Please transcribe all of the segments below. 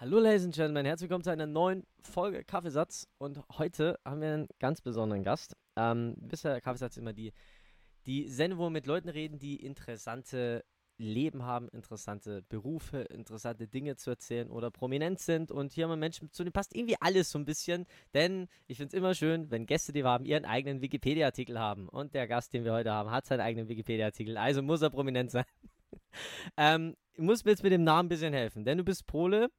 Hallo Ladies and Gentlemen, herzlich willkommen zu einer neuen Folge Kaffeesatz und heute haben wir einen ganz besonderen Gast. Ähm, bisher Kaffeesatz immer die, die Sendung, wo wir mit Leuten reden, die interessante Leben haben, interessante Berufe, interessante Dinge zu erzählen oder prominent sind. Und hier haben wir Menschen, zu denen passt irgendwie alles so ein bisschen. Denn ich finde es immer schön, wenn Gäste, die wir haben, ihren eigenen Wikipedia-Artikel haben. Und der Gast, den wir heute haben, hat seinen eigenen Wikipedia-Artikel. Also muss er prominent sein. ähm, muss mir jetzt mit dem Namen ein bisschen helfen, denn du bist Pole.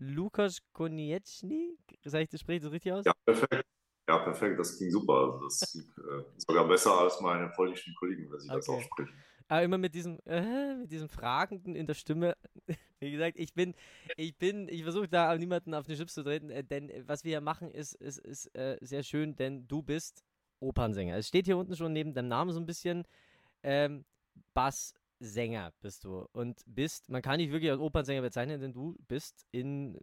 Lukas Konieczny, sag ich das, spricht das richtig aus? Ja, perfekt. Ja, perfekt, das ging super. Also das ging äh, sogar besser als meine polnischen Kollegen, wenn sie das Okay. aussprechen. Aber immer mit diesem, äh, mit diesem Fragenden in der Stimme. Wie gesagt, ich bin, ich bin, ich versuche da niemanden auf den Schlips zu treten, äh, denn was wir hier machen, ist, ist, ist äh, sehr schön, denn du bist Opernsänger. Es steht hier unten schon neben deinem Namen so ein bisschen ähm, Basssänger bist du und bist, man kann dich wirklich als Opernsänger bezeichnen, denn du bist in,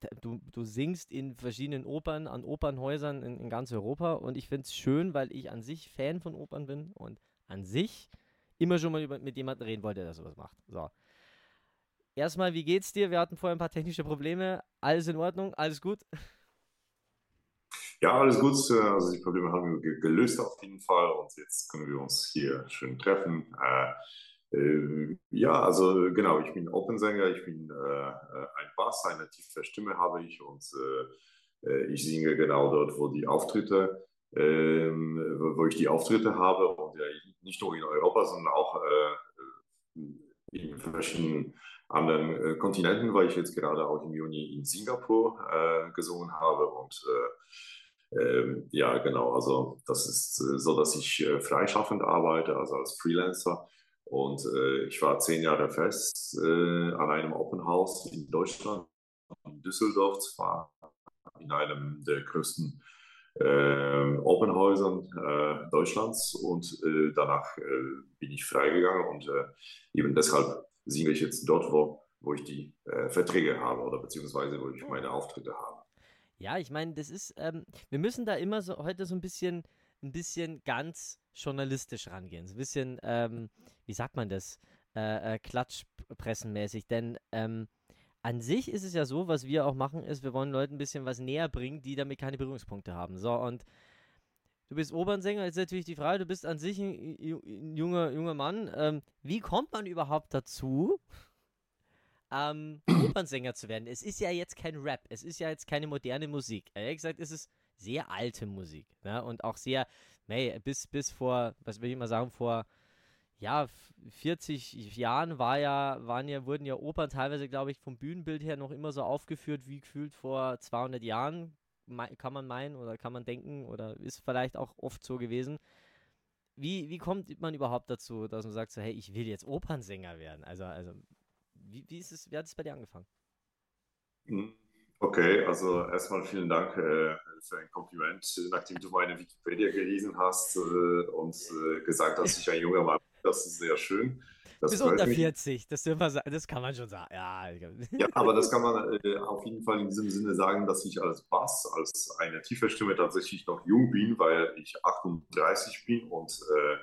äh, du, du singst in verschiedenen Opern, an Opernhäusern in, in ganz Europa und ich finde es schön, weil ich an sich Fan von Opern bin und an sich immer schon mal über, mit jemandem reden wollte, der sowas macht. So. Erstmal, wie geht's dir? Wir hatten vorher ein paar technische Probleme. Alles in Ordnung? Alles gut? Ja, alles gut. äh, Also die Probleme haben wir ge- gelöst auf jeden Fall und jetzt können wir uns hier schön treffen. Äh, äh, ja, also genau, ich bin Opernsänger, ich bin äh, äh, ein Bass, eine tiefe Stimme habe ich und äh, ich singe genau dort, wo die Auftritte, ähm, wo ich die Auftritte habe und ja, nicht nur in Europa, sondern auch in verschiedenen anderen Kontinenten, weil ich jetzt gerade auch im Juni in Singapur gesungen habe und ähm, ja, genau, also das ist äh, so, dass ich äh, freischaffend arbeite, also als Freelancer. Und äh, ich war zehn Jahre fest äh, an einem Open House in Deutschland, in Düsseldorf, zwar in einem der größten äh, Openhäusern äh, Deutschlands. Und äh, danach bin ich freigegangen und eben deshalb singe ich jetzt dort, wo, wo ich die Verträge habe oder beziehungsweise wo ich meine Auftritte habe. Ja, ich meine, das ist, ähm, wir müssen da immer so heute so ein bisschen, ein bisschen ganz journalistisch rangehen. So ein bisschen, ähm, wie sagt man das? Äh, äh, Klatschpressenmäßig. Denn ähm, an sich ist es ja so, was wir auch machen, ist, wir wollen Leuten ein bisschen was näher bringen, die damit keine Berührungspunkte haben. So, und du bist Opernsänger, ist natürlich die Frage, du bist an sich ein, ein junger, junger Mann. Ähm, wie kommt man überhaupt dazu, ähm, Opernsänger zu werden? Es ist ja jetzt kein Rap, es ist ja jetzt keine moderne Musik. Ehrlich gesagt, es ist sehr alte Musik. Ne? Und auch sehr, nee, bis, bis vor, was will ich mal sagen, vor ja, f- 40 Jahren war ja, waren ja, wurden ja Opern teilweise, glaube ich, vom Bühnenbild her noch immer so aufgeführt wie gefühlt vor 200 Jahren, kann man meinen oder kann man denken oder ist vielleicht auch oft so gewesen. Wie, wie kommt man überhaupt dazu, dass man sagt so, hey, ich will jetzt Opernsänger werden? Also, also, wie, wie ist es, wie hat es bei dir angefangen? Hm, Okay, also erstmal vielen Dank äh, für ein Kompliment, nachdem du meine Wikipedia gelesen hast äh, und äh, gesagt hast, dass ich ein junger Mann bin. Das ist sehr schön. Das Bis unter mich. 40, das, dürfen wir sa- das kann man schon sagen. Ja, glaub- Ja, aber das kann man äh, auf jeden Fall in diesem Sinne sagen, dass ich als Bass, als eine tiefe Stimme tatsächlich noch jung bin, weil ich 38 bin und äh,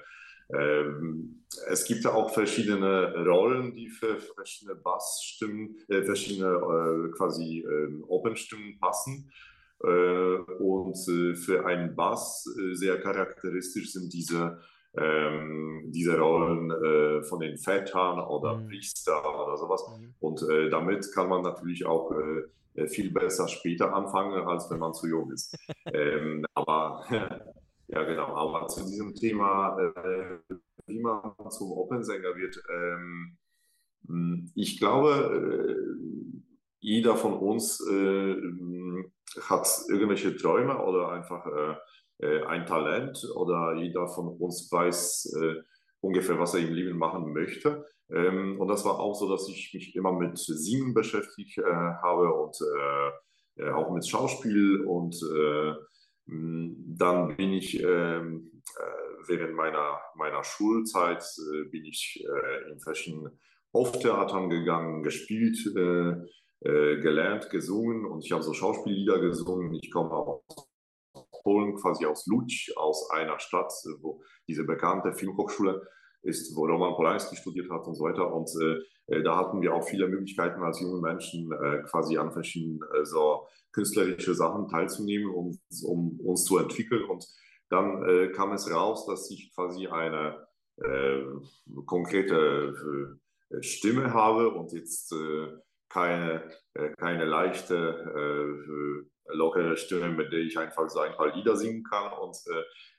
ähm, es gibt ja auch verschiedene Rollen, die für verschiedene Bassstimmen, äh, verschiedene äh, quasi äh, Open-Stimmen passen. Und äh, für einen Bass äh, sehr charakteristisch sind diese, ähm, diese Rollen äh, von den Vätern oder Mhm. Priester oder sowas. Mhm. Und damit kann man natürlich auch viel besser später anfangen, als wenn man zu jung ist. ähm, aber ja, genau. Aber zu diesem Thema, äh, wie man zum Opernsänger wird, ähm, mh, ich glaube, äh, jeder von uns äh, mh, hat irgendwelche Träume oder einfach äh, äh, ein Talent oder jeder von uns weiß äh, ungefähr, was er im Leben machen möchte. Ähm, und das war auch so, dass ich mich immer mit Singen beschäftigt habe und auch mit Schauspiel. Und dann bin ich ähm, äh, während meiner, meiner Schulzeit äh, bin ich äh, in verschiedenen Hoftheatern gegangen, gespielt, gelernt, gesungen und ich habe so Schauspiellieder gesungen. Ich komme aus Polen, quasi aus Łódź, aus einer Stadt, wo diese bekannte Filmhochschule ist, wo Roman Polanski studiert hat und so weiter. Und äh, da hatten wir auch viele Möglichkeiten als junge Menschen äh, quasi an verschiedenen äh, so künstlerische Sachen teilzunehmen, um, um uns zu entwickeln. Und dann äh, kam es raus, dass ich quasi eine äh, konkrete äh, Stimme habe und jetzt keine, keine leichte, lockere Stimme, mit der ich einfach so ein paar Lieder singen kann. Und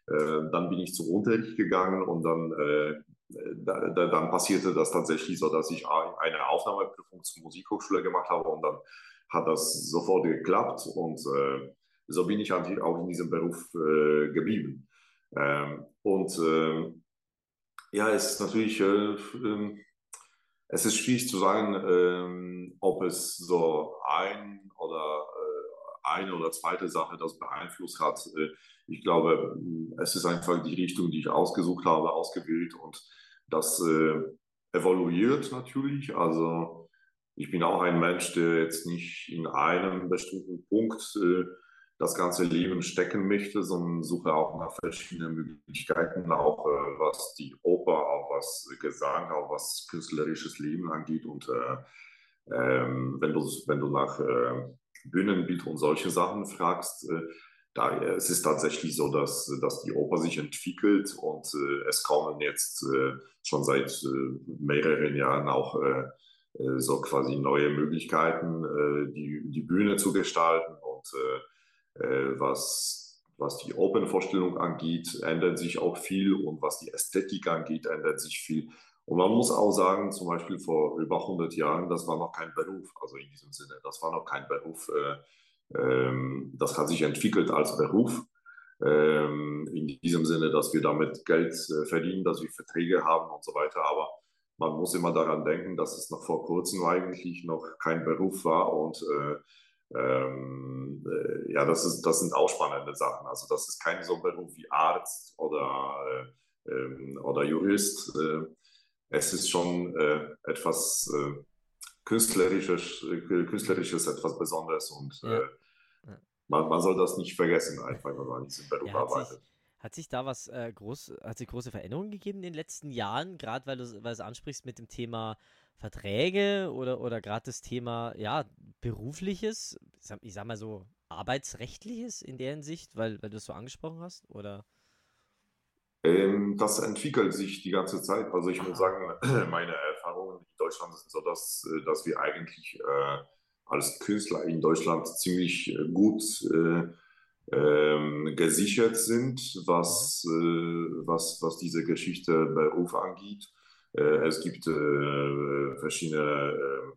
dann bin ich zum Unterricht gegangen und dann da, da, dann passierte das tatsächlich so, dass ich eine Aufnahmeprüfung zur Musikhochschule gemacht habe und dann hat das sofort geklappt und äh, so bin ich halt auch in diesem Beruf äh, geblieben. Ähm, und äh, ja, es ist natürlich, äh, ähm, es ist schwierig zu sagen, ähm, ob es so ein oder äh, eine oder zweite Sache das beeinflusst hat. Äh, ich glaube, es ist einfach die Richtung, die ich ausgesucht habe, ausgewählt und das evaluiert natürlich. Also ich bin auch ein Mensch, der jetzt nicht in einem bestimmten Punkt äh, das ganze Leben stecken möchte, sondern suche auch nach verschiedenen Möglichkeiten, auch äh, was die Oper, auch was Gesang, auch was künstlerisches Leben angeht. Und äh, ähm, wenn, du, wenn du nach äh, Bühnenbild und solche Sachen fragst, äh, da, es ist tatsächlich so, dass, dass die Oper sich entwickelt und äh, es kommen jetzt äh, schon seit äh, mehreren Jahren auch äh, äh, so quasi neue Möglichkeiten, äh, die, die Bühne zu gestalten. Und was, was die Open-Vorstellung angeht, ändert sich auch viel und was die Ästhetik angeht, ändert sich viel. Und man muss auch sagen, zum Beispiel vor über 100 Jahren, das war noch kein Beruf, also in diesem Sinne, das war noch kein Beruf. Äh, ähm, das hat sich entwickelt als Beruf. Ähm, in diesem Sinne, dass wir damit Geld äh, verdienen, dass wir Verträge haben und so weiter. Aber man muss immer daran denken, dass es noch vor kurzem eigentlich noch kein Beruf war und äh, ähm, äh, ja, das, ist, das sind auch spannende Sachen. Also das ist kein so Beruf wie Arzt oder, äh, ähm, oder Jurist. Äh, es ist schon äh, etwas äh, Künstlerisches, Künstlerisches, etwas Besonderes und ja man, man soll das nicht vergessen, einfach, wenn man in diesem Beruf arbeitet. Hat sich da was äh, groß, hat sich große Veränderungen gegeben in den letzten Jahren, gerade weil du, weil du ansprichst mit dem Thema Verträge oder, oder gerade das Thema, ja, berufliches, ich sag mal so, arbeitsrechtliches in der Hinsicht, weil, weil du es so angesprochen hast, oder? Ähm, das entwickelt sich die ganze Zeit. Also ich muss sagen, meine Erfahrungen in Deutschland sind so, dass, äh, dass wir eigentlich äh, als Künstler in Deutschland ziemlich äh, gut äh, ähm, gesichert sind, was, äh, was, was diese Geschichte Beruf angeht. Äh, es gibt äh, verschiedene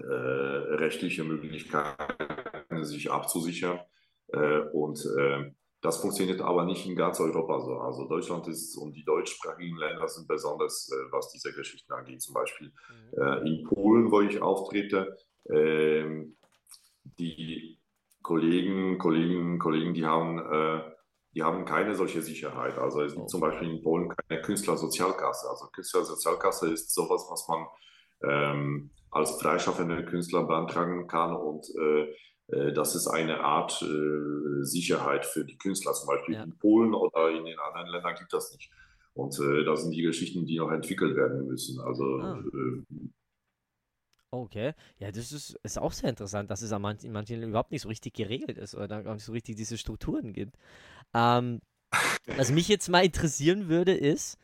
äh, rechtliche Möglichkeiten, sich abzusichern. und das funktioniert aber nicht in ganz Europa so. Also Deutschland ist und die deutschsprachigen Länder sind besonders, was diese Geschichten angeht. Zum Beispiel mhm. in Polen, wo ich auftrete, ähm, die Kollegen, Kollegen, Kollegen, die haben, äh, die haben keine solche Sicherheit. Also es gibt oh. zum Beispiel in Polen keine Künstlersozialkasse. Also Künstlersozialkasse ist sowas, was man ähm, als freischaffender Künstler beantragen kann und äh, äh, das ist eine Art äh, Sicherheit für die Künstler. Zum Beispiel ja. in Polen oder in den anderen Ländern gibt das nicht. Und äh, das sind die Geschichten, die noch entwickelt werden müssen. Also ah. Äh, Okay, ja, das ist, ist auch sehr interessant, dass es an manchen, in manchen Ländern überhaupt nicht so richtig geregelt ist oder gar nicht so richtig diese Strukturen gibt. Ähm, was mich jetzt mal interessieren würde, ist,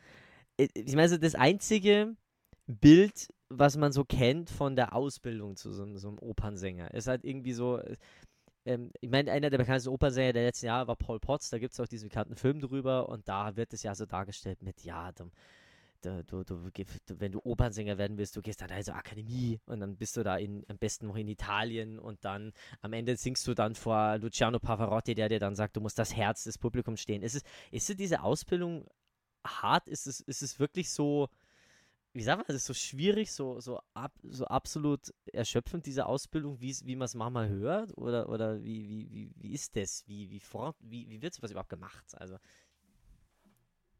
äh, ich meine, so das einzige Bild, was man so kennt von der Ausbildung zu so, so einem Opernsänger, ist halt irgendwie so, äh, ähm, ich meine, einer der bekanntesten Opernsänger der letzten Jahre war Paul Potts, da gibt es auch diesen bekannten Film drüber und da wird es ja so dargestellt mit, ja, dann du, du, wenn du Opernsänger werden willst, du gehst dann also Akademie und dann bist du da in, am besten noch in Italien und dann am Ende singst du dann vor Luciano Pavarotti, der dir dann sagt, du musst das Herz des Publikums stehen. Ist es, ist es diese Ausbildung hart? Ist es, ist es wirklich so, wie sagt man, ist es so schwierig, so, so, ab, so absolut erschöpfend, diese Ausbildung, wie, wie man es manchmal hört? Oder, oder wie, wie, wie, wie ist das? Wie, wie, wie, wie wird sowas überhaupt gemacht? Also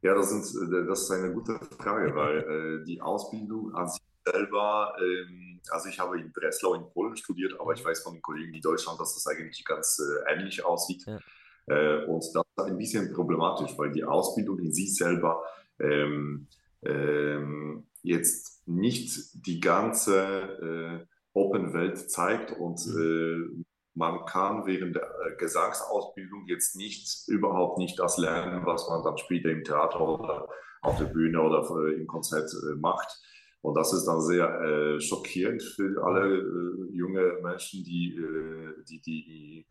ja, das, sind, äh, das ist eine gute Frage, weil äh, die Ausbildung an sich selber, ähm, also ich habe in Breslau in Polen studiert, aber ich weiß von den Kollegen in Deutschland, dass das eigentlich ganz äh, ähnlich aussieht. Ja. Äh, und das ist ein bisschen problematisch, weil die Ausbildung in sich selber ähm, ähm, jetzt nicht die ganze äh, Open Welt zeigt und mhm. Man kann während der äh, Gesangsausbildung jetzt nicht überhaupt nicht das lernen, was man dann später im Theater oder auf der Bühne oder äh, im Konzert äh, macht. Und das ist dann sehr äh, schockierend für alle äh, junge Menschen, die, äh, die, die, die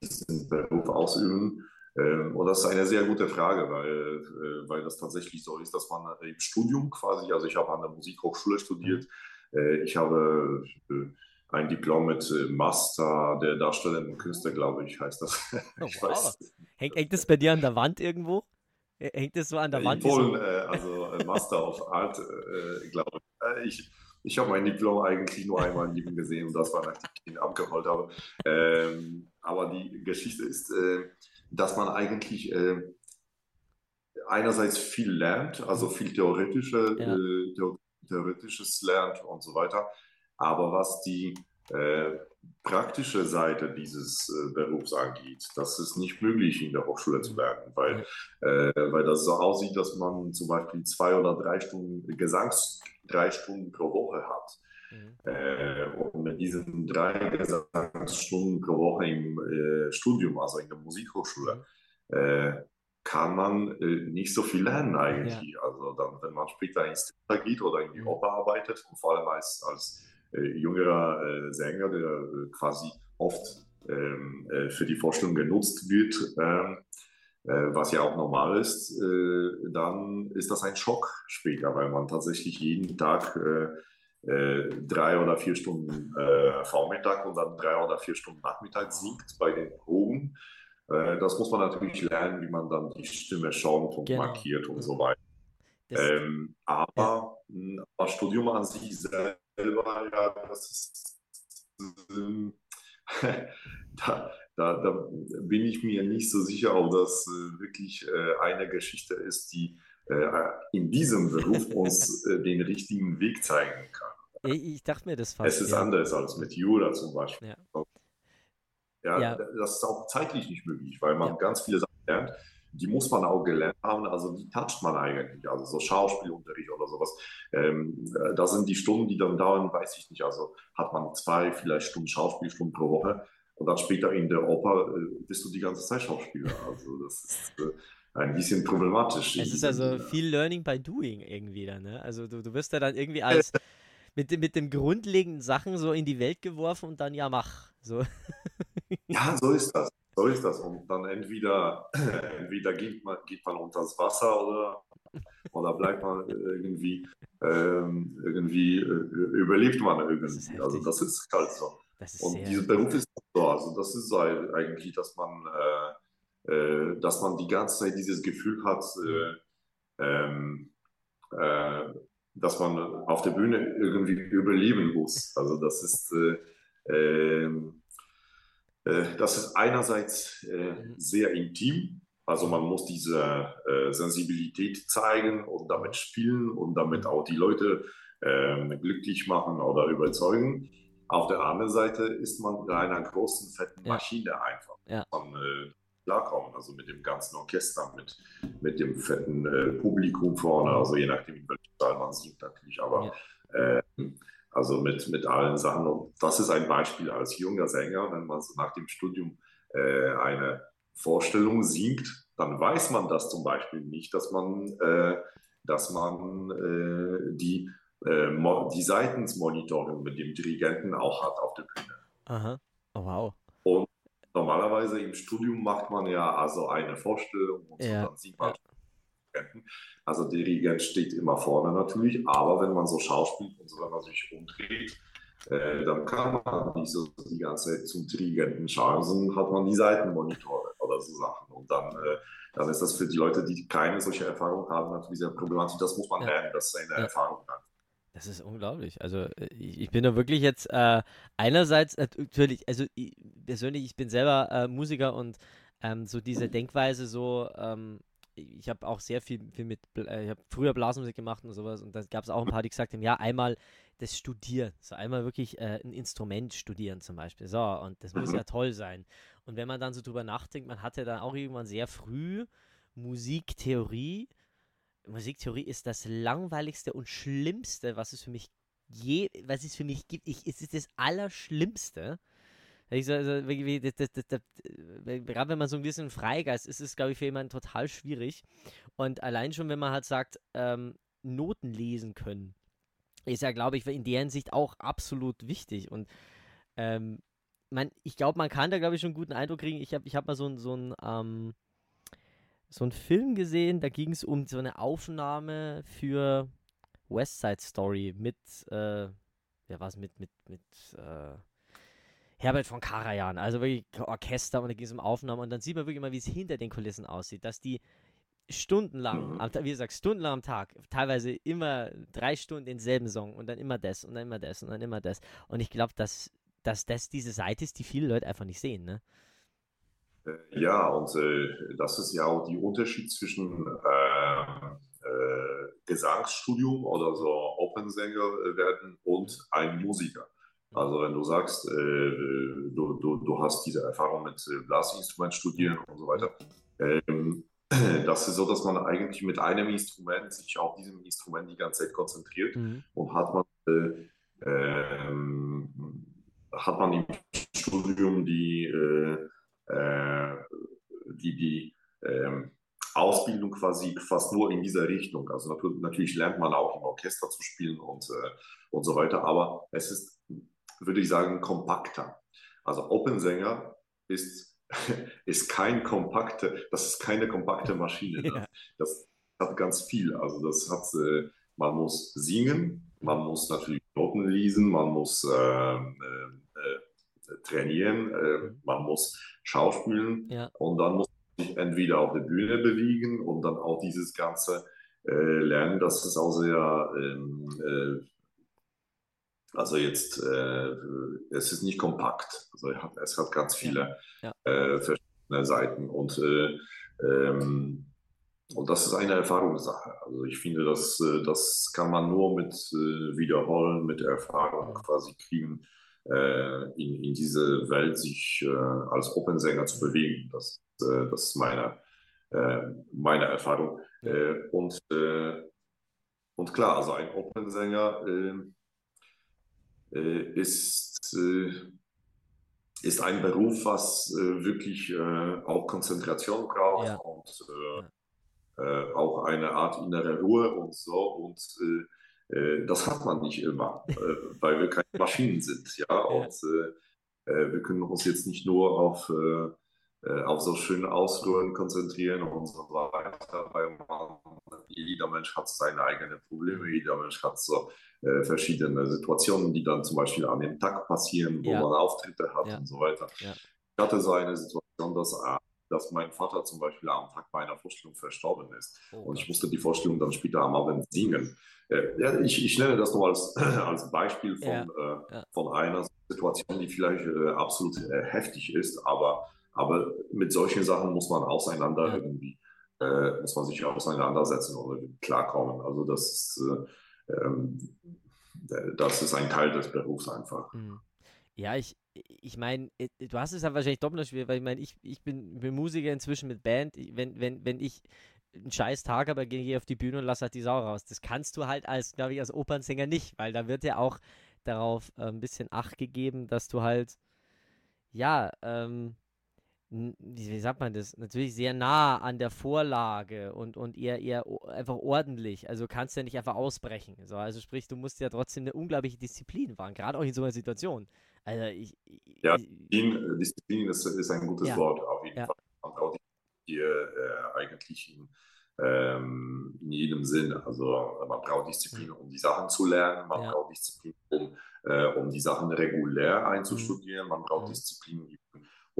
diesen Beruf ausüben. Ähm, und das ist eine sehr gute Frage, weil, weil das tatsächlich so ist, dass man im Studium quasi, also ich habe an der Musikhochschule studiert, ich habe ein Diplom mit Master der darstellenden Künste, glaube ich, heißt das. Oh, wow. Hängt, hängt das bei dir an der Wand irgendwo? Hängt das so an der Wand? In Polen, so? äh, also äh, Master of Art, äh, glaube ich. Ich. Ich habe mein Diplom eigentlich nur einmal in Leben gesehen und das war, nachdem ich ihn abgeholt habe. Ähm, aber die Geschichte ist, äh, dass man eigentlich einerseits viel lernt, also viel theoretische, ja. theoretisches lernt und so weiter. Aber was die äh, praktische Seite dieses äh, Berufs angeht, das ist nicht möglich in der Hochschule zu lernen, weil, äh, weil das so aussieht, dass man zum Beispiel zwei oder drei Stunden Gesangs drei Stunden pro Woche hat. Mhm. Äh, und mit diesen drei Gesangsstunden pro Woche im äh, Studium, also in der Musikhochschule, mhm. äh, kann man äh, nicht so viel lernen eigentlich. Ja. Also dann, wenn man später ins Theater geht oder in die mhm. Oper arbeitet und vor allem als, als jüngerer äh, Sänger, der äh, quasi oft ähm, für die Vorstellung genutzt wird, ähm, was ja auch normal ist, dann ist das ein Schock später, weil man tatsächlich jeden Tag drei oder vier Stunden Vormittag und dann drei oder vier Stunden Nachmittag singt bei den Proben. das muss man natürlich lernen, wie man dann die Stimme schaumt und genau. markiert und so weiter. Ähm, aber ja. das Studium an sich selber selber, ja, das ist, ähm, da, da, da, bin ich mir nicht so sicher, ob das äh, wirklich äh, eine Geschichte ist, die äh, in diesem Beruf uns den richtigen Weg zeigen kann. Ich dachte mir das fast. Es ist ja. anders als mit Jura zum Beispiel. Ja. Ja, ja. das ist auch zeitlich nicht möglich, weil man ganz viele Sachen lernt die muss man auch gelernt haben, also die toucht man eigentlich, also so Schauspielunterricht oder sowas. Ähm, äh, da sind die Stunden, die dann dauern, weiß ich nicht, also hat man zwei, vielleicht Stunden Schauspielstunden pro Woche und dann später in der Oper äh, bist du die ganze Zeit Schauspieler. Also das ist äh, ein bisschen problematisch. Es ist also viel Learning by Doing irgendwie dann, ne? Also du, du wirst ja dann irgendwie als mit, mit den grundlegenden Sachen so in die Welt geworfen und dann ja mach. So. Ja, so ist das so ist das. Und dann entweder, entweder geht, man, geht man unter das Wasser oder, oder bleibt man irgendwie, ähm, irgendwie äh, überlebt man irgendwie. Das also das ist halt so. Ist und dieser Beruf ist so. Also das ist halt eigentlich, dass man, äh, äh, dass man die ganze Zeit dieses Gefühl hat, äh, ähm, äh, dass man auf der Bühne irgendwie überleben muss. Also das ist äh, ähm, äh, das ist einerseits äh, mhm. sehr intim, also man muss diese äh, Sensibilität zeigen und damit spielen und damit auch die Leute ähm, glücklich machen oder überzeugen. Auf der anderen Seite ist man in einer großen, fetten Maschine ja. einfach. Ja. Man, äh, klarkommen, also mit dem ganzen Orchester, mit, mit dem fetten äh, Publikum vorne, also je nachdem, in welchem Saal man singt natürlich, aber ja. äh, also mit, mit allen Sachen. Und das ist ein Beispiel als junger Sänger, wenn man so nach dem Studium äh, eine Vorstellung singt, dann weiß man das zum Beispiel nicht, dass man, äh, dass man äh, die, äh, die Seitensmonitoring mit dem Dirigenten auch hat auf der Bühne. Aha, oh, wow. Und normalerweise im Studium macht man ja also eine Vorstellung und ja. so, dann singt man ja. Also der Dirigent steht immer vorne natürlich, aber wenn man so schauspielt und so, wenn man sich umdreht, äh, dann kann man nicht so die ganze Zeit zum Dirigenten schauen, sondern hat man die Seitenmonitore oder so Sachen. Und dann, äh, dann ist das für die Leute, die keine solche Erfahrung haben, natürlich sehr problematisch. Das muss man ja. lernen, das ist eine ja. Erfahrung dann. Das ist unglaublich. Also äh, ich, ich bin da wirklich jetzt äh, einerseits natürlich, also ich, persönlich, ich bin selber Musiker und ähm, so diese Denkweise so, ähm, ich habe auch sehr viel, viel mit, äh, ich habe früher Blasmusik gemacht und sowas und da gab es auch ein paar, die gesagt haben, ja, einmal das Studieren, so einmal wirklich äh, ein Instrument studieren zum Beispiel, so, und das muss ja toll sein. Und wenn man dann so drüber nachdenkt, man hatte dann auch irgendwann sehr früh Musiktheorie, Musiktheorie ist das langweiligste und schlimmste, was es für mich je, was es für mich gibt. Ich, es ist das Allerschlimmste. Ich so, also, das, das, das, gerade wenn man so ein bisschen Freigeist ist, ist es, glaube ich, für jemanden total schwierig. Und allein schon, wenn man halt sagt, ähm, Noten lesen können, ist ja, glaube ich, in der Hinsicht auch absolut wichtig. Und ähm, man, ich glaube, man kann da, glaube ich, schon einen guten Eindruck kriegen. Ich habe ich hab mal so so ein, ähm, so einen Film gesehen, da ging es um so eine Aufnahme für West Side Story mit, äh, wer war es, mit, mit, mit, äh, Herbert von Karajan, also wirklich Orchester und da ging es um Aufnahmen und dann sieht man wirklich mal, wie es hinter den Kulissen aussieht, dass die stundenlang, mhm. wie gesagt, stundenlang am Tag, teilweise immer drei Stunden denselben Song und dann immer das und dann immer das und dann immer das. Und ich glaube, dass, dass das diese Seite ist, die viele Leute einfach nicht sehen, ne? Äh, ja, und äh, das ist ja auch der Unterschied zwischen äh, äh, Gesangsstudium oder so Opernsänger werden und ein Musiker. Also wenn du sagst, äh, du, du, du hast diese Erfahrung mit Blasinstrument studieren und so weiter, ähm, das ist so, dass man eigentlich mit einem Instrument sich auf diesem Instrument die ganze Zeit konzentriert mhm. und hat man, äh, ähm, hat man im Studium die, äh, äh, die, die ähm, Ausbildung quasi fast nur in dieser Richtung. Also natürlich lernt man auch im Orchester zu spielen und, äh, und so weiter, aber es ist, würde ich sagen, kompakter. Also Open-Sänger ist ist kein kompakte, das ist keine kompakte Maschine. Ja. Das hat ganz viel. Also das hat, äh, man muss singen, man muss natürlich Noten lesen, man muss äh, äh, äh trainieren, äh, man muss schauspielen ja. und dann muss man sich entweder auf der Bühne bewegen und dann auch dieses ganze äh, lernen. Das ist auch sehr ähm, also jetzt, äh, es ist nicht kompakt. Also es hat ganz viele ja. äh, verschiedene Seiten und, äh, ähm, und das ist eine Erfahrungssache. Also ich finde, das, äh, das kann man nur mit äh, Wiederholen, mit Erfahrung quasi kriegen, äh, in, in diese Welt sich als Opernsänger zu bewegen. Das, das ist meine, meine Erfahrung. Und, und klar, also ein Opernsänger äh, ist, äh, ist ein Beruf, was äh, wirklich auch Konzentration braucht ja. und ja. auch eine Art innere Ruhe und so. Und das hat man nicht immer, weil wir keine Maschinen sind. Ja, und wir können uns jetzt nicht nur auf auf so schöne Ausruhen konzentrieren und so weiter, weil man, jeder Mensch hat seine eigenen Probleme, jeder Mensch hat so äh, verschiedene Situationen, die dann zum Beispiel an dem Tag passieren, wo ja. man Auftritte hat ja. und so weiter. Ja. Ich hatte so eine Situation, dass, äh, dass mein Vater zum Beispiel am Tag meiner Vorstellung verstorben ist. Oh, und ich musste die Vorstellung dann später am Abend singen. Äh, ja, ich, ich nenne das nur als, als Beispiel von, äh, von einer Situation, die vielleicht äh, absolut äh, heftig ist, aber, aber mit solchen Sachen muss man auseinander irgendwie, muss man sich auseinandersetzen oder klarkommen. Also das ist ähm, das ist ein Teil des Berufs einfach. Mhm. Ja, ich, ich meine, äh, du hast es ja wahrscheinlich doppelt schwer, weil ich meine, ich, ich bin, bin, Musiker inzwischen mit Band. Wenn, wenn, wenn ich einen scheiß Tag habe, gehe ich auf die Bühne und lasse halt die Sau raus. Das kannst du halt als, glaube ich, als Opernsänger nicht, weil da wird ja auch darauf äh, ein bisschen Acht gegeben, dass du halt, ja, ähm, wie sagt man das, natürlich sehr nah an der Vorlage und, und eher, eher einfach ordentlich. Also kannst du ja nicht einfach ausbrechen. So, also sprich, du musst ja trotzdem eine unglaubliche Disziplin wahren, gerade auch in so einer Situation. Also ich, ja, Disziplin, Disziplin ist, ist, ein gutes ja, Wort auf jeden ja. Fall. Man braucht die äh, eigentlich in, ähm, in, jedem Sinn. Also man braucht Disziplin, um die Sachen zu lernen, man ja. braucht Disziplin, um, äh, um die Sachen regulär einzustudieren, man braucht mhm. Disziplin, um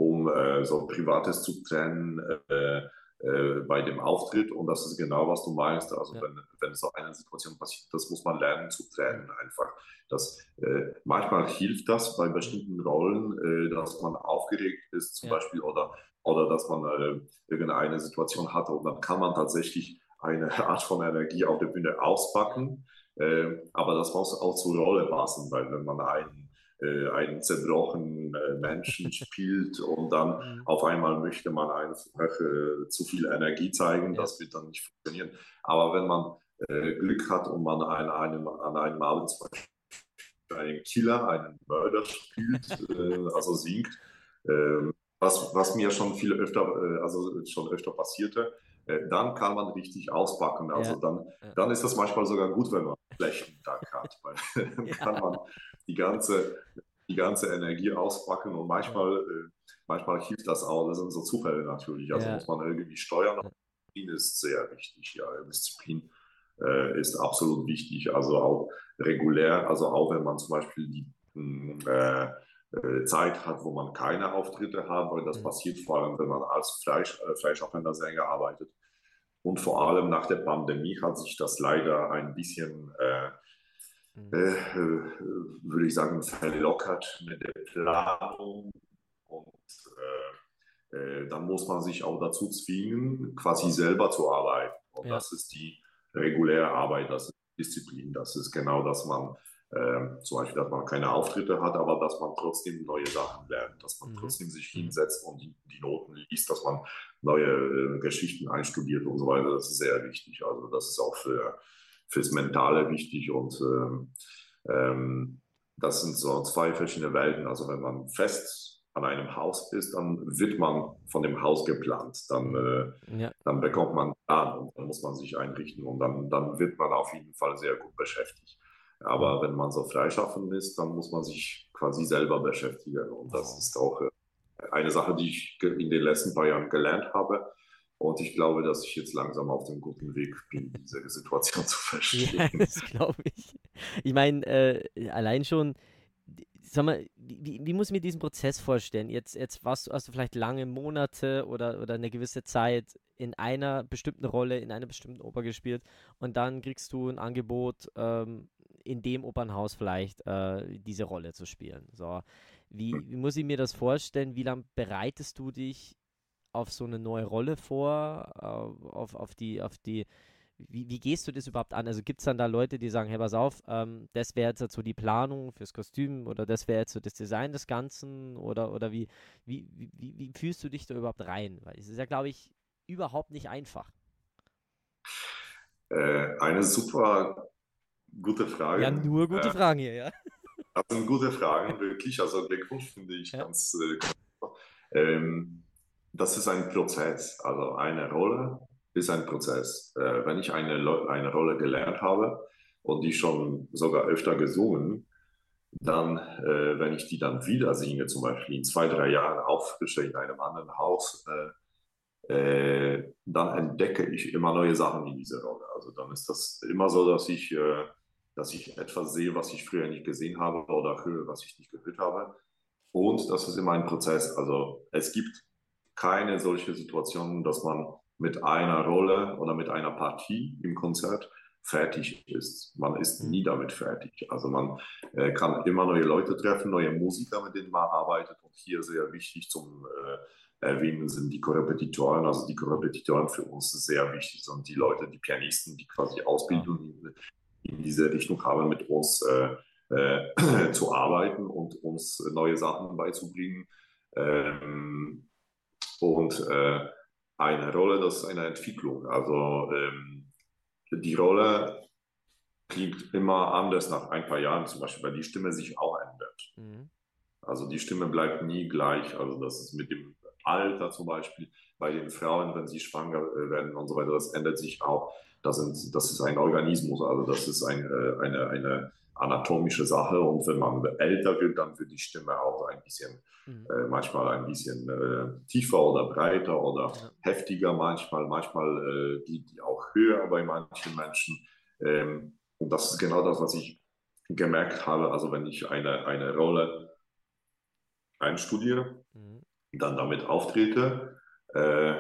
äh, so Privates zu trennen äh, äh, bei dem Auftritt. Und das ist genau, was du meinst. Also ja. wenn, wenn so eine Situation passiert, das muss man lernen zu trennen einfach. Das, äh, manchmal hilft das bei bestimmten Rollen, äh, dass man aufgeregt ist zum ja. Beispiel oder, oder dass man äh, irgendeine Situation hat und dann kann man tatsächlich eine Art von Energie auf der Bühne auspacken. aber das muss auch zur Rolle passen, weil wenn man einen einen zerbrochenen äh, Menschen spielt und dann mhm. auf einmal möchte man einfach äh, zu viel Energie zeigen, ja. das wird dann nicht funktionieren. Aber wenn man äh, Glück hat und man an einem, an einem Abend zum Beispiel einen Killer, einen Mörder spielt, äh, also singt, ähm, was, was mir schon viel öfter, äh, also schon öfter passierte, dann kann man richtig auspacken. Also ja. dann, dann ist das manchmal sogar gut, wenn man einen schlechten Tag hat, weil dann ja. kann man die ganze, die ganze Energie auspacken und manchmal, äh, manchmal hilft das auch. Das sind so Zufälle natürlich. Also ja. muss man irgendwie steuern. Disziplin ist sehr wichtig. Ja, Disziplin äh, ist absolut wichtig. Also auch regulär, also auch wenn man zum Beispiel die hm, äh, äh, Zeit hat, wo man keine Auftritte hat, weil das mhm. passiert vor allem, wenn man als Fleisch, äh, freischaffender Sänger arbeitet. Und vor allem nach der Pandemie hat sich das leider ein bisschen äh, Mhm. Äh, äh, würde ich sagen, verlockert mit der Planung. Und äh, äh, dann muss man sich auch dazu zwingen, quasi selber zu arbeiten. Und ja. das ist die reguläre Arbeit, das ist Disziplin. Das ist genau, dass man äh, zum Beispiel, dass man keine Auftritte hat, aber dass man trotzdem neue Sachen lernt, dass man mhm. trotzdem sich mhm. hinsetzt und die, die, Noten liest, dass man neue äh, Geschichten einstudiert und so weiter. Das ist sehr wichtig. Also das ist auch für fürs Mentale wichtig und ähm, ähm, das sind so zwei verschiedene Welten. Also wenn man fest an einem Haus ist, dann wird man von dem Haus geplant. Dann, äh, ja. dann bekommt man Plan und dann muss man sich einrichten und dann, dann wird man auf jeden Fall sehr gut beschäftigt. Aber wenn man so freischaffend ist, dann muss man sich quasi selber beschäftigen. Und das ist auch äh, eine Sache, die ich in den letzten paar Jahren gelernt habe. Und ich glaube, dass ich jetzt langsam auf dem guten Weg bin, diese Situation zu verstehen. Ja, das glaube ich. Ich meine, äh, allein schon, sag mal, wie, wie, muss ich mir diesen Prozess vorstellen? Jetzt, jetzt warst du, hast du vielleicht lange Monate oder, oder eine gewisse Zeit in einer bestimmten Rolle, in einer bestimmten Oper gespielt und dann kriegst du ein Angebot, ähm, in dem Opernhaus vielleicht äh, diese Rolle zu spielen. So. Wie, wie muss ich mir das vorstellen? Wie lange bereitest du dich auf so eine neue Rolle vor, äh, auf, auf die, auf die, wie, wie gehst du das überhaupt an? Also gibt es dann da Leute, die sagen, hey, pass auf, ähm, das wäre jetzt so die Planung fürs Kostüm oder das wäre jetzt so das Design des Ganzen oder, oder wie, wie, wie, wie fühlst du dich da überhaupt rein? Weil es ist ja, glaube ich, überhaupt nicht einfach. Äh, eine super gute Frage. Ja, nur gute äh, Fragen hier, ja. Das sind gute Fragen, wirklich. Also Glückwunsch finde ich ja. ganz äh, ähm, das ist ein Prozess. Also eine Rolle ist ein Prozess. Äh, wenn ich eine, eine Rolle gelernt habe und die schon sogar öfter gesungen, dann, äh, wenn ich die dann wieder singe, zum Beispiel in zwei, drei Jahren auffrische in einem anderen Haus, äh, äh, dann entdecke ich immer neue Sachen in dieser Rolle. Also dann ist das immer so, dass ich, äh, dass ich etwas sehe, was ich früher nicht gesehen habe oder höre, was ich nicht gehört habe. Und das ist immer ein Prozess. Also es gibt keine solche Situation, dass man mit einer Rolle oder mit einer Partie im Konzert fertig ist. Man ist mhm. nie damit fertig. Also man äh, kann immer neue Leute treffen, neue Musiker, mit denen man arbeitet. Und hier sehr wichtig zum äh, erwähnen sind die Korrepetitoren. Also die Korrepetitoren für uns sehr wichtig sind die Leute, die Pianisten, die quasi Ausbildung in, diese Richtung haben, mit uns äh, äh zu arbeiten und uns neue Sachen beizubringen. Ähm, und äh, eine Rolle, das ist eine Entwicklung. Also ähm, die Rolle klingt immer anders nach ein paar Jahren, zum Beispiel, weil die Stimme sich auch ändert. Mhm. Also die Stimme bleibt nie gleich. Also das ist mit dem Alter zum Beispiel bei den Frauen, wenn sie schwanger äh, werden und so weiter, das ändert sich auch. Das, sind, das ist ein Organismus, also das ist ein, äh, eine, eine anatomische Sache und wenn man älter wird, dann wird die Stimme auch ein bisschen, mhm. äh, manchmal ein bisschen äh, tiefer oder breiter oder ja. heftiger manchmal, manchmal äh, die, die auch höher bei manchen Menschen. Ähm, und das ist genau das, was ich gemerkt habe, also wenn ich eine, eine Rolle einstudiere, mhm. dann damit auftrete, äh,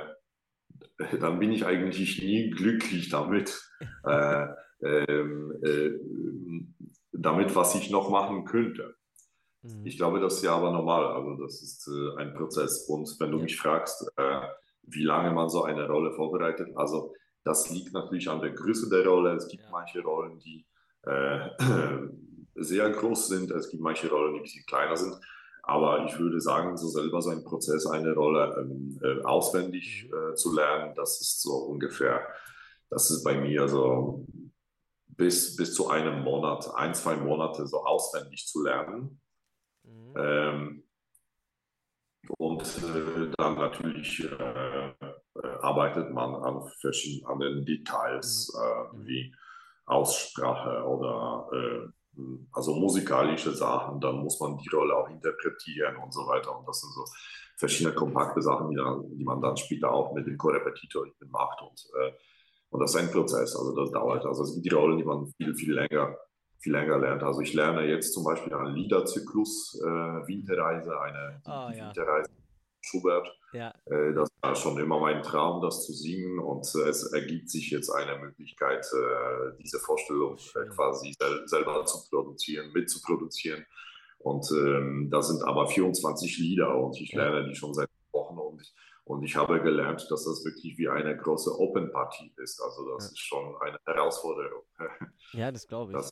dann bin ich eigentlich nie glücklich damit. äh, ähm, äh, damit, was ich noch machen könnte. Mhm. Ich glaube, das ist ja aber normal. Also das ist äh, ein Prozess. Und wenn du ja. mich fragst, äh, wie lange man so eine Rolle vorbereitet, also das liegt natürlich an der Größe der Rolle. Es gibt ja. manche Rollen, die, äh, sehr groß sind. Es gibt manche Rollen, die ein bisschen kleiner sind. Aber ich würde sagen, so selber sein Prozess, eine Rolle ähm, äh, auswendig mhm. äh, zu lernen, das ist so ungefähr, das ist bei mir so bis, bis zu einem Monat, ein, zwei Monate so auswendig zu lernen. Mhm. Ähm, und äh, dann natürlich äh, äh arbeitet man an verschiedenen Details, mhm. äh, mhm. wie Aussprache oder also musikalische Sachen, dann muss man die Rolle auch interpretieren und so weiter. Und das sind so verschiedene kompakte Sachen, die, dann, die man dann später auch mit dem Korrepetitor macht. Und, äh, und das ist ein Prozess, also das dauert. Also es gibt die Rollen, die man viel, viel länger, viel länger lernt. Also ich lerne jetzt zum Beispiel einen Liederzyklus, äh, Winterreise, eine oh, ja. Schubert. Ja. Äh, das war schon immer mein Traum, das zu singen und äh, es ergibt sich jetzt eine Möglichkeit, äh, diese Vorstellung quasi selber zu produzieren, mitzuproduzieren. Und ähm, da sind aber 24 Lieder und ich lerne die schon seit Wochen und ich, und ich habe gelernt, dass das wirklich wie eine große Open-Partie ist. Also das ja. ist schon eine Herausforderung. Ja, das glaube ich. Das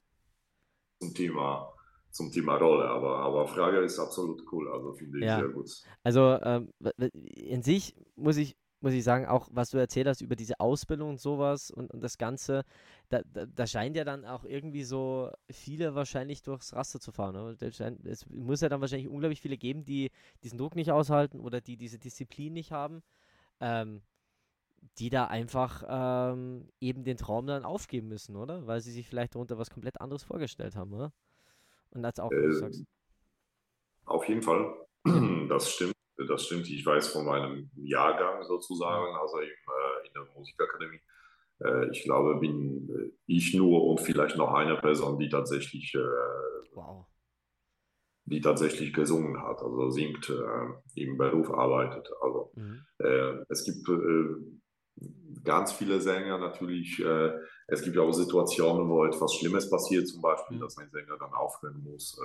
zum Thema zum Thema Rolle. Aber, aber Frage ist absolut cool, also finde ich ja. sehr gut. Also ähm, in sich muss ich, muss ich sagen, auch was du erzählt hast über diese Ausbildung und sowas und, und das Ganze, da, da, da, scheint ja dann auch irgendwie so viele wahrscheinlich durchs Raster zu fahren. Ne? Scheint, es muss ja dann wahrscheinlich unglaublich viele geben, die diesen Druck nicht aushalten oder die diese Disziplin nicht haben. Ähm, die da einfach ähm, eben den Traum dann aufgeben müssen, oder? Weil sie sich vielleicht darunter was komplett anderes vorgestellt haben, oder? Und als auch, äh, sagst. Auf jeden Fall, das stimmt. Das stimmt. Ich weiß von meinem Jahrgang sozusagen, also in, äh, in der Musikakademie. Äh, ich glaube, bin äh, ich nur und vielleicht noch eine Person, die tatsächlich, wow. die tatsächlich gesungen hat, also singt, im Beruf arbeitet. Also mhm. es gibt ganz viele Sänger natürlich. Äh, es gibt ja auch Situationen, wo etwas Schlimmes passiert, zum Beispiel, mhm. dass ein Sänger dann aufhören muss.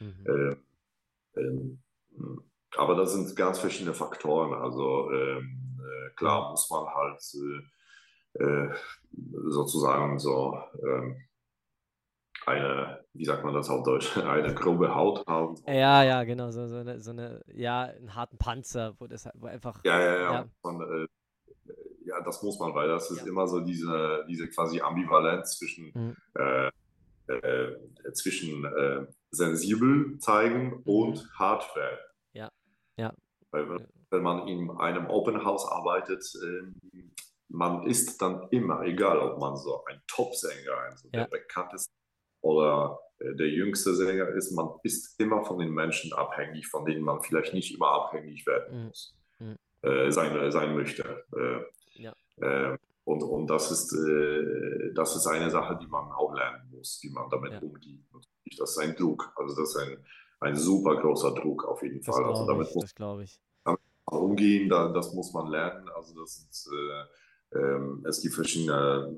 Äh, mhm. äh, ähm, aber das sind ganz verschiedene Faktoren. Also ähm, äh, klar muss man halt äh, äh, sozusagen so ähm, eine, wie sagt man das auf Deutsch, eine grobe Haut haben. Ja, ja, genau, so, so, eine, so eine, ja, einen harten Panzer, wo das wo einfach. Ja, ja, ja. ja. Man, das muss man, weil das ist ja. immer so diese, diese quasi Ambivalenz zwischen, mhm. äh, äh, zwischen äh, sensibel zeigen mhm. und hardware. Ja, ja. Weil wenn man in einem Open House arbeitet, ähm, man ist dann immer, egal ob man so ein Top-Sänger, also ja. der bekannteste oder äh, der jüngste Sänger ist, man ist immer von den Menschen abhängig, von denen man vielleicht nicht immer abhängig werden mhm. muss, mhm. Äh, sein, sein möchte. Äh, ja. Äh, und, und das ist, äh, das ist eine Sache, die man auch lernen muss, wie man damit ja. umgeht. Das ist ein Druck, also das ist ein, ein super großer Druck auf jeden das Fall. Also damit ich, muss man umgehen, da, das muss man lernen. Also das ist, äh, ähm, es gibt verschiedene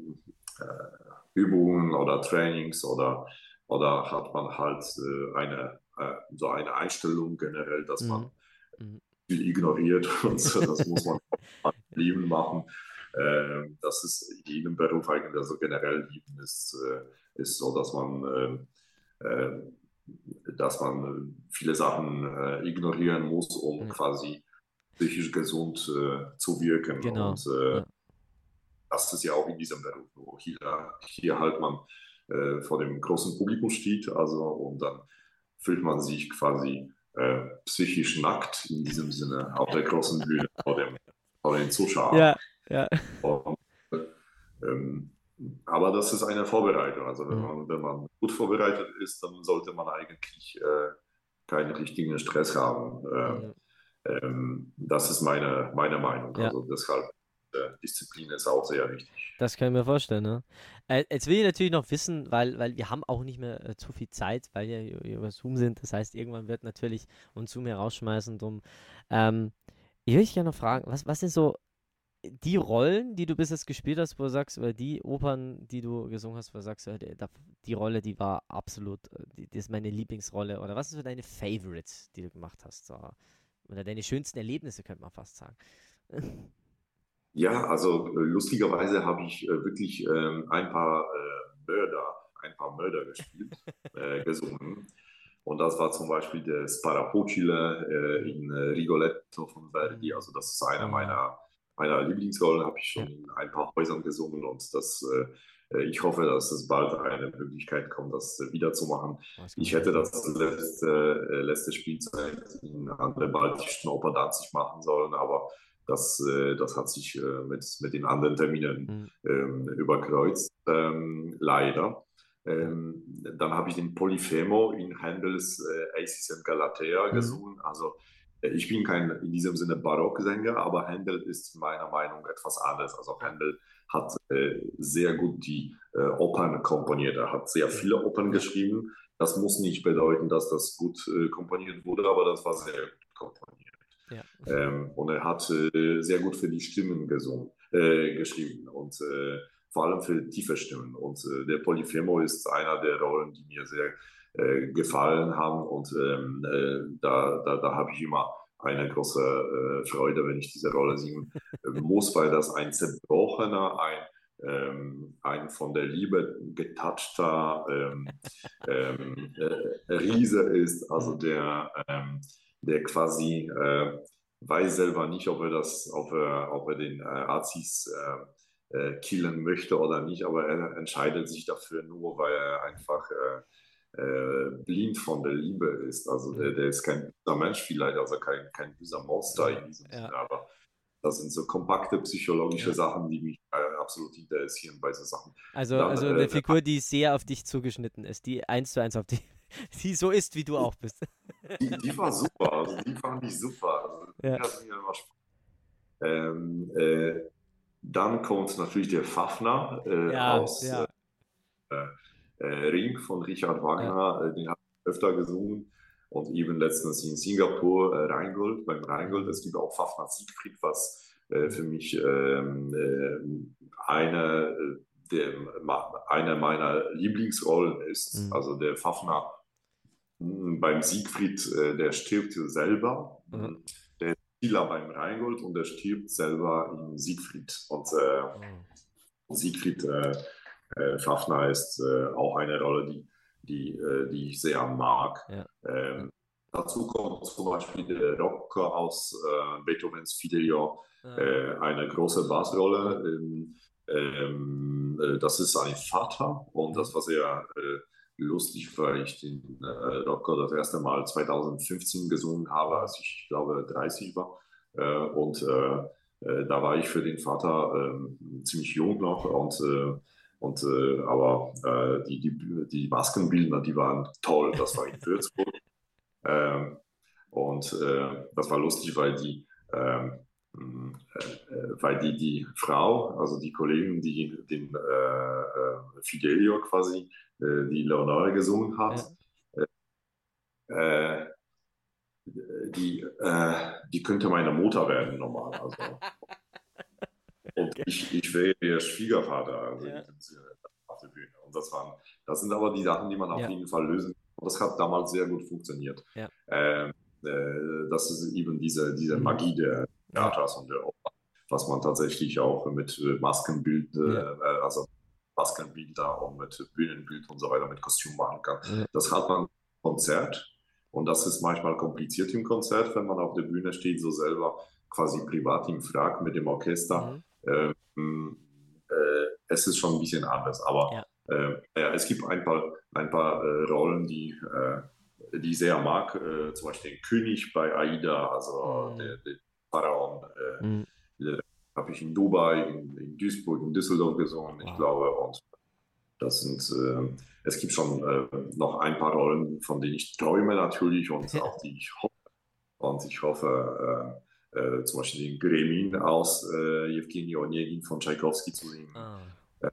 äh, Übungen oder Trainings oder, oder hat man halt äh, eine, äh, so eine Einstellung generell, dass mhm. man mhm. viel ignoriert und das muss man lieben machen. Äh, das ist in jedem Beruf eigentlich, also generell lieben ist, äh, ist so, dass man, äh, äh dass man viele Sachen äh, ignorieren muss, um ja. quasi psychisch gesund äh, zu wirken. Genau. Und ja. das ist ja auch in diesem Beruf, wo hier, hier halt man vor dem großen Publikum steht, also und dann fühlt man sich quasi psychisch nackt in diesem Sinne auf der großen Bühne vor dem vor den Zuschauern. Ja, ja. Und, ähm, aber das ist eine Vorbereitung. Also wenn, mhm. man, wenn man gut vorbereitet ist, dann sollte man eigentlich äh, keinen richtigen Stress haben. Ähm, ähm, das ist meine, meine Meinung. Ja. Also deshalb äh, Disziplin ist auch sehr wichtig. Das können wir vorstellen. Ne? Äh, jetzt will ich natürlich noch wissen, weil, weil wir haben auch nicht mehr äh, zu viel Zeit, weil wir über Zoom sind. Das heißt, irgendwann wird natürlich uns Zoom herausschmeißen. Drum, ähm, ich würde dich gerne noch fragen, was, was sind so die Rollen, die du bis jetzt gespielt hast, wo du sagst, oder die Opern, die du gesungen hast, wo du sagst, die, die Rolle, die war absolut, äh, die, die, ist meine Lieblingsrolle, oder was ist so deine Favorites, die du gemacht hast? So? Oder deine schönsten Erlebnisse, könnte man fast sagen. Ja, also äh, lustigerweise habe ich äh, wirklich ähm, ein paar äh, Mörder, ein paar Mörder gespielt, äh, gesungen. Und das war zum Beispiel der Sparapocile äh, in äh, Rigoletto von Verdi. Also das ist einer meiner, meiner Lieblingsrollen, habe ich schon in ein paar Häusern gesungen und das äh, ich hoffe, dass es bald eine Möglichkeit kommt, das wiederzumachen. Ich hätte das letzte, äh, letzte Spielzeit in der baltischen Oper Danzig machen sollen, aber das, äh, das hat sich mit, mit den anderen Terminen mhm. ähm, überkreuzt, ähm, leider. Ähm, dann habe ich den Polyphemo in Händels äh, Acis and Galatea mhm. gesungen. Also ich bin kein in diesem Sinne Barocksänger, aber Händel ist meiner Meinung nach etwas anderes. Also Händel hat äh, sehr gut die äh, Opern komponiert. Er hat sehr viele Opern geschrieben. Das muss nicht bedeuten, dass das gut äh, komponiert wurde, aber das war sehr gut komponiert. Ja. Ähm, und er hat äh, sehr gut für die Stimmen gesungen, äh, geschrieben und äh, vor allem für tiefe Stimmen. Und der Polyphemo ist einer der Rollen, die mir sehr gefallen haben. Und ähm, da, da, da habe ich immer eine große äh, Freude, wenn ich diese Rolle singen muss, weil das ein zerbrochener, ein, ähm, ein von der Liebe getouchter ähm, ähm, äh, Riese ist, also der, ähm, der quasi äh, weiß selber nicht, ob er das, ob er, ob er den äh, Azis äh, äh, killen möchte oder nicht, aber er entscheidet sich dafür nur, weil er einfach äh, blind von der Liebe ist. Also der, der ist kein böser Mensch vielleicht, also kein, kein böser Monster in diesem ja. Sinne, aber das sind so kompakte psychologische ja. Sachen, die mich äh, absolut interessieren bei so Sachen. Also, Dann, also eine äh, Figur, die sehr auf dich zugeschnitten ist, die eins zu eins auf dich, die so ist, wie du auch bist. Die, die war super, also die fand ich super. Also, ja. ähm, äh, dann kommt natürlich der Fafner äh, ja, aus. Ja. Äh, äh, Ring von Richard Wagner, ja. Äh, den habe ich öfter gesungen. Und eben letztens in Singapur äh, Rheingold, beim Rheingold, es gibt auch Fafner Siegfried, was äh, für mich ähm, äh, eine, der, eine meiner Lieblingsrollen ist. Mhm. Also der Fafner hm, beim Siegfried, der stirbt selber. Mhm. Spieler beim Rheingold und der stirbt selber in Siegfried. Und mhm. Siegfried äh, Schaffner ist äh, auch eine Rolle, die, die, äh, die ich sehr mag. Ja. Ähm, dazu kommt zum Beispiel der Rocker aus äh, Beethovens Fidelio, ja. Äh, eine große Bassrolle. Ähm, ähm, äh, das ist ein Vater und das war sehr lustig, weil ich den Rocker das erste Mal 2015 gesungen habe, als ich, ich glaube 30 war. und da war ich für den Vater ähm, ziemlich jung noch und und, äh, aber äh, die, die, die Maskenbildner, die waren toll. Das war in Würzburg. ähm, und äh, das war lustig, weil die, ähm, äh, weil die, die Frau, also die Kollegin, die den äh, äh, Fidelio quasi, die Leonore gesungen hat, ja. die, die könnte meine Mutter werden normal. Also, Und ich, ich wäre der Schwiegervater also ja. auf der Bühne. Und das, waren, das sind aber die Sachen, die man auf ja. jeden Fall lösen kann. Und das hat damals sehr gut funktioniert. Ja. Ähm, äh, das ist eben diese, diese mhm. Magie der Theaters und der Oper, was man tatsächlich auch mit äh, Maskenbild, äh, äh, also Maskenbilder und mit Bühnenbild und so weiter, mit Kostüm machen kann. Das hat man im Konzert. Und das ist manchmal kompliziert im Konzert, wenn man auf der Bühne steht, so selber quasi privat im Frag mit dem Orchester. Mhm. Ähm, äh, es ist schon ein bisschen anders. Aber ja. Äh, ja, es gibt ein paar, ein paar äh, Rollen, die, äh, die ich sehr mag. Äh, zum Beispiel den König bei Aida, also mhm. der, der Pharaon. Äh, mhm. Habe ich in Dubai, in, in, Duisburg, in Düsseldorf gesungen, ich glaube. Und das sind, es gibt schon noch ein paar Rollen, von denen ich träume natürlich und auch die ich hoffe. Und ich hoffe, äh, zum Beispiel den Gremin aus äh, Evgeny Onegin von Tchaikovsky zu singen. Ah. Äh,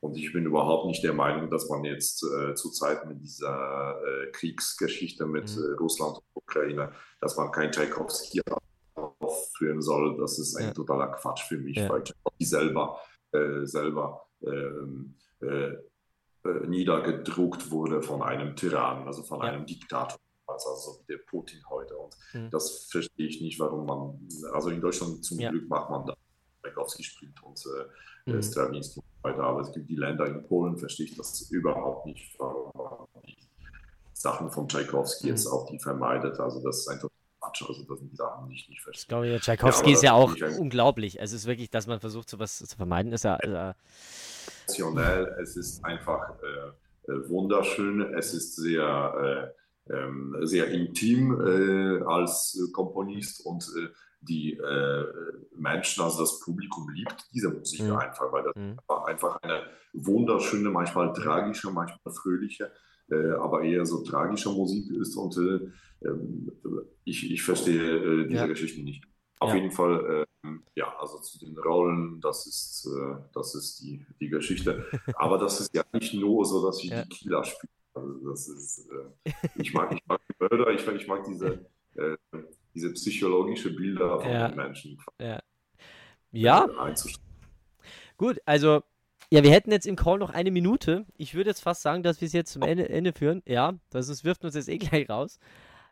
und ich bin überhaupt nicht der Meinung, dass man jetzt äh, zurzeit mit dieser äh, Kriegsgeschichte mit mhm. äh, Russland und Ukraine, dass man kein Tchaikovsky aufführen soll. Das ist ein ja. totaler Quatsch für mich, ja. weil Tchaikovsky selber, äh, selber ähm, niedergedruckt wurde von einem Tyrannen, also von ja. einem Diktator also der Putin heute. Und mhm. das verstehe ich nicht, warum man, also in Deutschland zum. Glück macht man da Tchaikovsky spielt und äh, mhm. Stravinsky und so weiter. Aber es gibt die Länder in Polen, verstehe ich das überhaupt nicht, die Sachen von Tchaikovsky mhm. jetzt auch die vermeidet. Also das ist einfach. Also das sind die Sachen, die ich nicht verstehe. Ich glaube, Tchaikovsky ja, ist ja auch unglaublich. Es ist wirklich, dass man versucht, sowas zu vermeiden, ist ja. Äh, es ist einfach äh, äh, wunderschön. Es ist sehr, äh, ähm, sehr intim äh, als Komponist und äh, die Menschen, also das Publikum liebt diese Musik mhm. einfach, weil das mhm. einfach eine wunderschöne, manchmal tragische, manchmal fröhliche, aber eher so tragische Musik ist und ähm, ich, ich verstehe diese ja. Geschichten nicht. Auf ja. jeden Fall, äh, ja, also zu den Rollen, das ist, äh, das ist die, die Geschichte. Aber das ist ja nicht nur so, dass ich ja. die Kieler spiele. Also das ist, äh, ich, mag, ich mag die Mörder, ich, ich mag diese, äh, diese psychologische Bilder von den Menschen. Ja. ja. Gut, also ja, wir hätten jetzt im Call noch eine Minute. Ich würde jetzt fast sagen, dass wir es jetzt zum Ende, Ende führen. Ja, das ist, wirft uns jetzt eh gleich raus.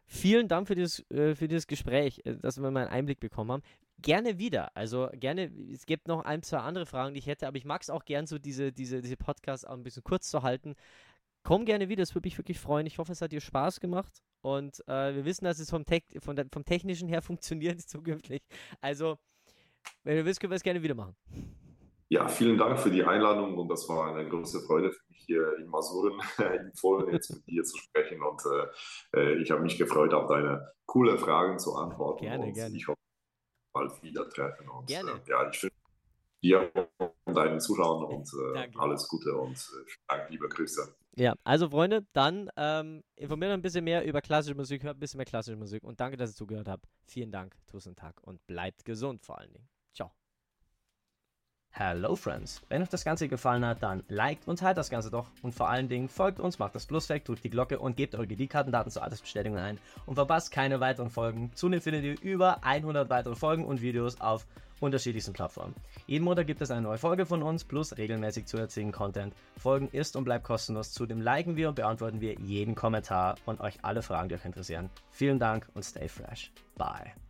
Vielen Dank für dieses, äh, für dieses Gespräch, äh, dass wir mal einen Einblick bekommen haben. Gerne wieder. Also gerne, es gibt noch ein, zwei andere Fragen, die ich hätte, aber ich mag es auch gern so, diese, diese, diese Podcasts auch ein bisschen kurz zu halten. Komm gerne wieder, das würde mich wirklich freuen. Ich hoffe, es hat dir Spaß gemacht. Und äh, wir wissen, dass es vom, Te von vom Technischen her funktioniert zukünftig. Also, wenn du willst, können wir es gerne wieder machen. Ja, vielen Dank für die Einladung und das war eine große Freude für mich hier in Masuren in Polen jetzt mit dir zu sprechen und äh, ich habe mich gefreut, auf deine coole Fragen zu antworten. Gerne, gerne. Ich hoffe, bald wieder treffen und gerne. Äh, ja, ich wünsche dir und deinen Zuschauern und äh, alles Gute und äh, liebe Grüße. Ja, also Freunde, dann ähm, informiert ein bisschen mehr über klassische Musik, hört ein bisschen mehr klassische Musik und danke, dass ihr zugehört habt. Vielen Dank, Tag und bleibt gesund vor allen Dingen. Hello Friends! Wenn euch das Ganze gefallen hat, dann liked und teilt das Ganze doch und vor allen Dingen folgt uns, macht das Plus weg, drückt die Glocke und gebt eure GD-Kartendaten zur Adressbestellung ein und verpasst keine weiteren Folgen. Zudem findet ihr über 100 weitere Folgen und Videos auf unterschiedlichsten Plattformen. Jeden Monat gibt es eine neue Folge von uns plus regelmäßig zusätzlichen Content. Folgen ist und bleibt kostenlos. Zudem liken wir und beantworten wir jeden Kommentar und euch alle Fragen, die euch interessieren. Vielen Dank und stay fresh. Bye.